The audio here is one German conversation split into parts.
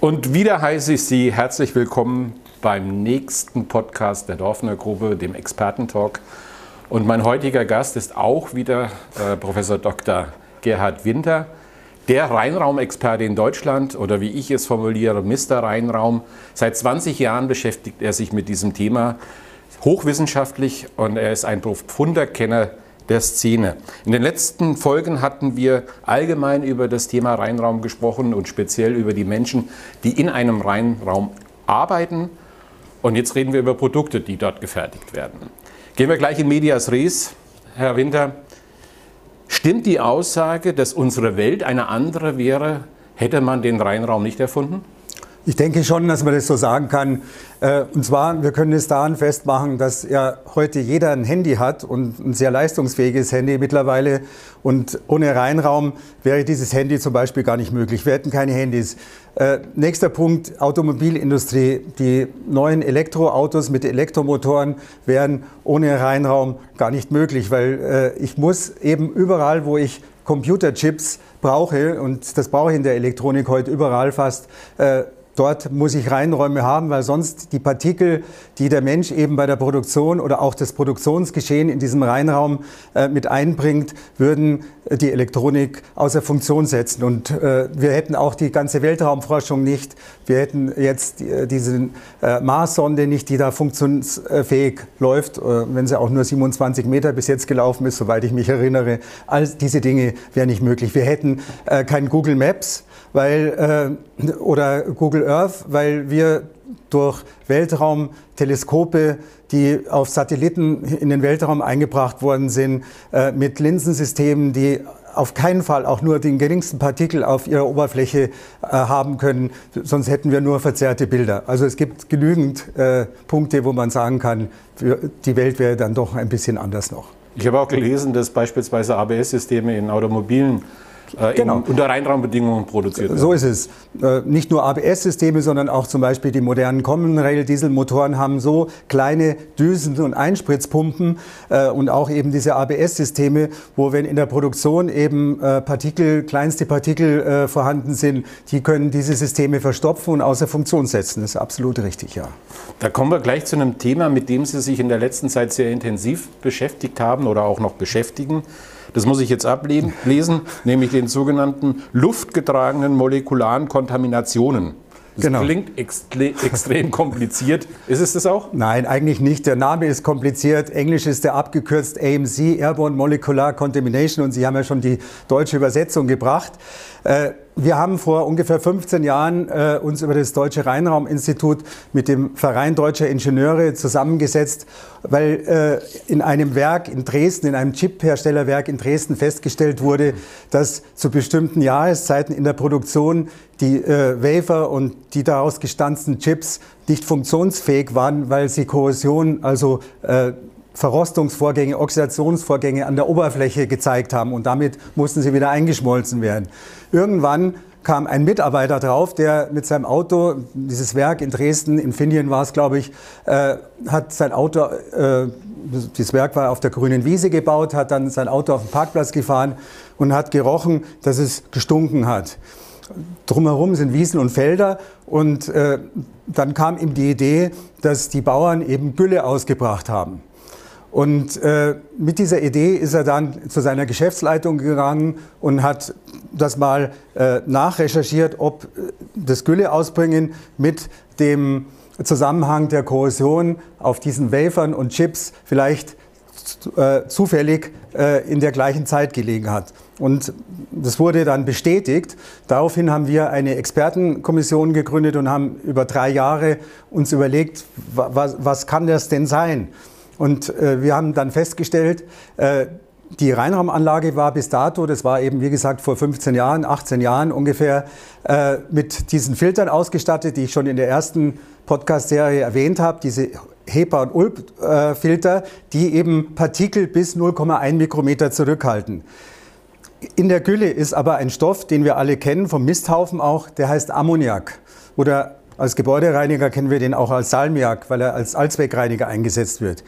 Und wieder heiße ich Sie herzlich willkommen beim nächsten Podcast der Dorfner Gruppe, dem Expertentalk. Und mein heutiger Gast ist auch wieder äh, Professor Dr. Gerhard Winter, der Rheinraumexperte in Deutschland oder wie ich es formuliere, Mr. Rheinraum. Seit 20 Jahren beschäftigt er sich mit diesem Thema hochwissenschaftlich und er ist ein profunder Kenner der Szene. In den letzten Folgen hatten wir allgemein über das Thema Rheinraum gesprochen und speziell über die Menschen, die in einem Rheinraum arbeiten. Und jetzt reden wir über Produkte, die dort gefertigt werden. Gehen wir gleich in Medias Res, Herr Winter. Stimmt die Aussage, dass unsere Welt eine andere wäre, hätte man den Rheinraum nicht erfunden? Ich denke schon, dass man das so sagen kann. Äh, und zwar, wir können es daran festmachen, dass ja heute jeder ein Handy hat und ein sehr leistungsfähiges Handy mittlerweile. Und ohne Reinraum wäre dieses Handy zum Beispiel gar nicht möglich. Wir hätten keine Handys. Äh, nächster Punkt, Automobilindustrie. Die neuen Elektroautos mit Elektromotoren wären ohne Reinraum gar nicht möglich, weil äh, ich muss eben überall, wo ich Computerchips brauche, und das brauche ich in der Elektronik heute überall fast, Dort muss ich Reinräume haben, weil sonst die Partikel, die der Mensch eben bei der Produktion oder auch das Produktionsgeschehen in diesem Reinraum äh, mit einbringt, würden die Elektronik außer Funktion setzen. Und äh, wir hätten auch die ganze Weltraumforschung nicht. Wir hätten jetzt äh, diese äh, Marssonde nicht, die da funktionsfähig läuft, äh, wenn sie auch nur 27 Meter bis jetzt gelaufen ist, soweit ich mich erinnere. All diese Dinge wären nicht möglich. Wir hätten äh, kein Google Maps weil, äh, oder Google Earth, weil wir durch Weltraumteleskope, die auf Satelliten in den Weltraum eingebracht worden sind, äh, mit Linsensystemen, die auf keinen Fall auch nur den geringsten Partikel auf ihrer Oberfläche äh, haben können, sonst hätten wir nur verzerrte Bilder. Also es gibt genügend äh, Punkte, wo man sagen kann, die Welt wäre dann doch ein bisschen anders noch. Ich habe auch gelesen, dass beispielsweise ABS-Systeme in Automobilen äh, genau. unter Reinraumbedingungen produziert werden. So ist es. Äh, nicht nur ABS-Systeme, sondern auch zum Beispiel die modernen Common Rail Dieselmotoren haben so kleine Düsen und Einspritzpumpen äh, und auch eben diese ABS-Systeme, wo wenn in der Produktion eben Partikel, kleinste Partikel vorhanden sind, die können diese Systeme verstopfen und außer Funktion setzen. Das ist absolut richtig, ja. Da kommen wir gleich zu einem Thema, mit dem Sie sich in der letzten Zeit sehr intensiv beschäftigt haben oder auch noch beschäftigen. Das muss ich jetzt ablesen, nämlich den sogenannten luftgetragenen molekularen Kontaminationen. Das genau. klingt extre extrem kompliziert. Ist es das auch? Nein, eigentlich nicht. Der Name ist kompliziert. Englisch ist der abgekürzt AMC, Airborne Molecular Contamination. Und Sie haben ja schon die deutsche Übersetzung gebracht. Äh, wir haben vor ungefähr 15 Jahren äh, uns über das Deutsche Rheinrauminstitut mit dem Verein Deutscher Ingenieure zusammengesetzt, weil äh, in einem Werk in Dresden, in einem Chipherstellerwerk in Dresden festgestellt wurde, dass zu bestimmten Jahreszeiten in der Produktion die äh, Wafer und die daraus gestanzten Chips nicht funktionsfähig waren, weil sie Korrosion, also äh, Verrostungsvorgänge, Oxidationsvorgänge an der Oberfläche gezeigt haben und damit mussten sie wieder eingeschmolzen werden. Irgendwann kam ein Mitarbeiter drauf, der mit seinem Auto, dieses Werk in Dresden, in Finnien war es, glaube ich, äh, hat sein Auto, äh, das Werk war auf der grünen Wiese gebaut, hat dann sein Auto auf den Parkplatz gefahren und hat gerochen, dass es gestunken hat. Drumherum sind Wiesen und Felder und äh, dann kam ihm die Idee, dass die Bauern eben Gülle ausgebracht haben. Und äh, mit dieser Idee ist er dann zu seiner Geschäftsleitung gegangen und hat das mal äh, nachrecherchiert, ob äh, das Gülle ausbringen mit dem Zusammenhang der Korrosion auf diesen Wafern und Chips vielleicht äh, zufällig äh, in der gleichen Zeit gelegen hat. Und das wurde dann bestätigt. Daraufhin haben wir eine Expertenkommission gegründet und haben über drei Jahre uns überlegt, was, was kann das denn sein? Und äh, wir haben dann festgestellt, äh, die Reinraumanlage war bis dato, das war eben wie gesagt vor 15 Jahren, 18 Jahren ungefähr, äh, mit diesen Filtern ausgestattet, die ich schon in der ersten Podcast-Serie erwähnt habe, diese HEPA- und ULP-Filter, die eben Partikel bis 0,1 Mikrometer zurückhalten. In der Gülle ist aber ein Stoff, den wir alle kennen, vom Misthaufen auch, der heißt Ammoniak. Oder als Gebäudereiniger kennen wir den auch als Salmiak, weil er als Allzweckreiniger eingesetzt wird.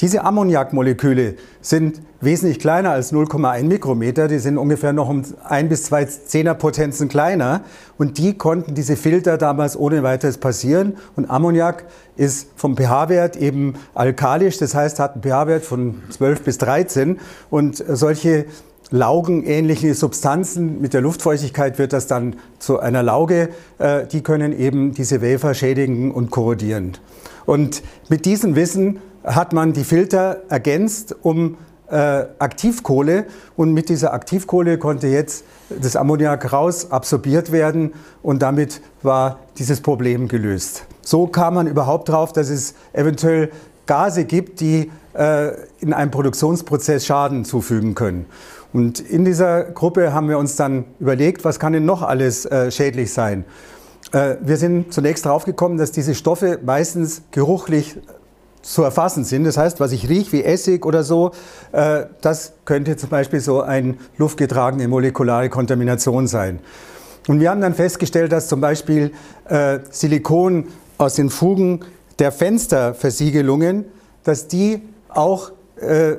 Diese Ammoniakmoleküle sind wesentlich kleiner als 0,1 Mikrometer. Die sind ungefähr noch um ein bis zwei Zehnerpotenzen kleiner. Und die konnten diese Filter damals ohne weiteres passieren. Und Ammoniak ist vom pH-Wert eben alkalisch, das heißt, hat einen pH-Wert von 12 bis 13. Und solche laugenähnliche Substanzen. Mit der Luftfeuchtigkeit wird das dann zu einer Lauge. Äh, die können eben diese Wafer schädigen und korrodieren. Und mit diesem Wissen hat man die Filter ergänzt um äh, Aktivkohle und mit dieser Aktivkohle konnte jetzt das Ammoniak raus absorbiert werden und damit war dieses Problem gelöst. So kam man überhaupt drauf, dass es eventuell Gase gibt, die in einem Produktionsprozess Schaden zufügen können. Und in dieser Gruppe haben wir uns dann überlegt, was kann denn noch alles äh, schädlich sein. Äh, wir sind zunächst darauf gekommen, dass diese Stoffe meistens geruchlich zu erfassen sind. Das heißt, was ich rieche wie Essig oder so, äh, das könnte zum Beispiel so eine luftgetragene molekulare Kontamination sein. Und wir haben dann festgestellt, dass zum Beispiel äh, Silikon aus den Fugen der Fensterversiegelungen, dass die auch äh,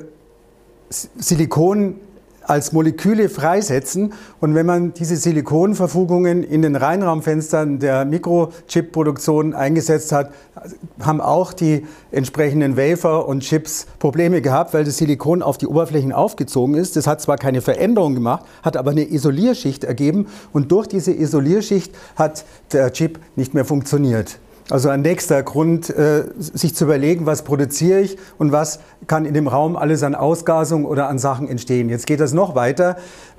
Silikon als Moleküle freisetzen. Und wenn man diese Silikonverfugungen in den Reinraumfenstern der Mikrochip-Produktion eingesetzt hat, haben auch die entsprechenden Wafer und Chips Probleme gehabt, weil das Silikon auf die Oberflächen aufgezogen ist. Das hat zwar keine Veränderung gemacht, hat aber eine Isolierschicht ergeben und durch diese Isolierschicht hat der Chip nicht mehr funktioniert. Also ein nächster Grund, äh, sich zu überlegen, was produziere ich und was kann in dem Raum alles an Ausgasung oder an Sachen entstehen. Jetzt geht das noch weiter.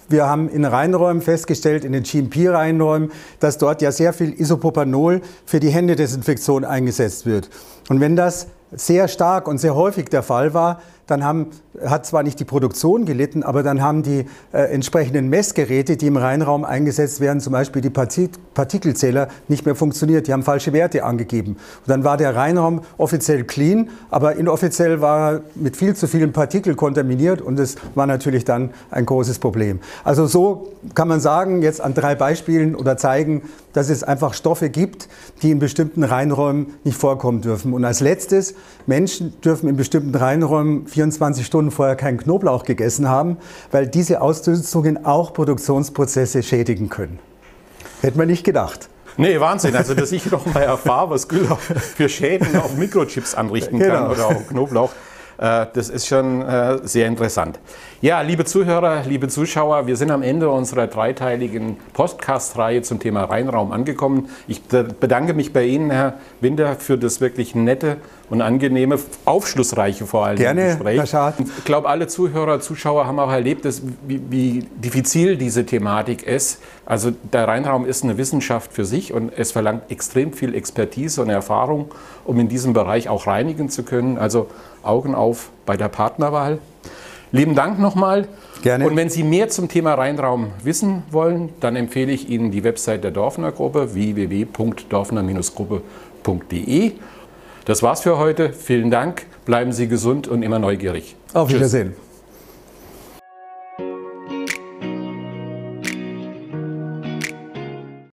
Wir haben in Reinräumen festgestellt, in den GMP-Reinräumen, dass dort ja sehr viel Isopropanol für die Händedesinfektion eingesetzt wird. Und wenn das sehr stark und sehr häufig der Fall war, dann haben, hat zwar nicht die Produktion gelitten, aber dann haben die äh, entsprechenden Messgeräte, die im Reinraum eingesetzt werden, zum Beispiel die Partikelzähler, nicht mehr funktioniert. Die haben falsche Werte angegeben. Und dann war der Reinraum offiziell clean, aber inoffiziell war er mit viel zu vielen Partikeln kontaminiert und das war natürlich dann ein großes Problem. Also so kann man sagen, jetzt an drei Beispielen oder zeigen, dass es einfach Stoffe gibt, die in bestimmten Reinräumen nicht vorkommen dürfen. Und als letztes, Menschen dürfen in bestimmten Reinräumen 24 Stunden vorher keinen Knoblauch gegessen haben, weil diese Ausdünstungen auch Produktionsprozesse schädigen können. Hätte man nicht gedacht. Nee, Wahnsinn. Also, dass ich noch mal erfahre, was Güller für Schäden auf Mikrochips anrichten kann genau. oder auch Knoblauch. Äh, das ist schon äh, sehr interessant. Ja, liebe Zuhörer, liebe Zuschauer, wir sind am Ende unserer dreiteiligen Podcast-Reihe zum Thema Rheinraum angekommen. Ich bedanke mich bei Ihnen, Herr Winter, für das wirklich nette und angenehme, aufschlussreiche vor allem Gerne, Gespräch. Herr Schad. Ich glaube, alle Zuhörer, Zuschauer haben auch erlebt, dass, wie, wie diffizil diese Thematik ist. Also der Rheinraum ist eine Wissenschaft für sich und es verlangt extrem viel Expertise und Erfahrung, um in diesem Bereich auch reinigen zu können. Also Augen auf bei der Partnerwahl. Lieben Dank nochmal. Gerne. Und wenn Sie mehr zum Thema Rheinraum wissen wollen, dann empfehle ich Ihnen die Website der Dorfner Gruppe www.dorfner-gruppe.de. Das war's für heute. Vielen Dank. Bleiben Sie gesund und immer neugierig. Auf Wiedersehen. Tschüss.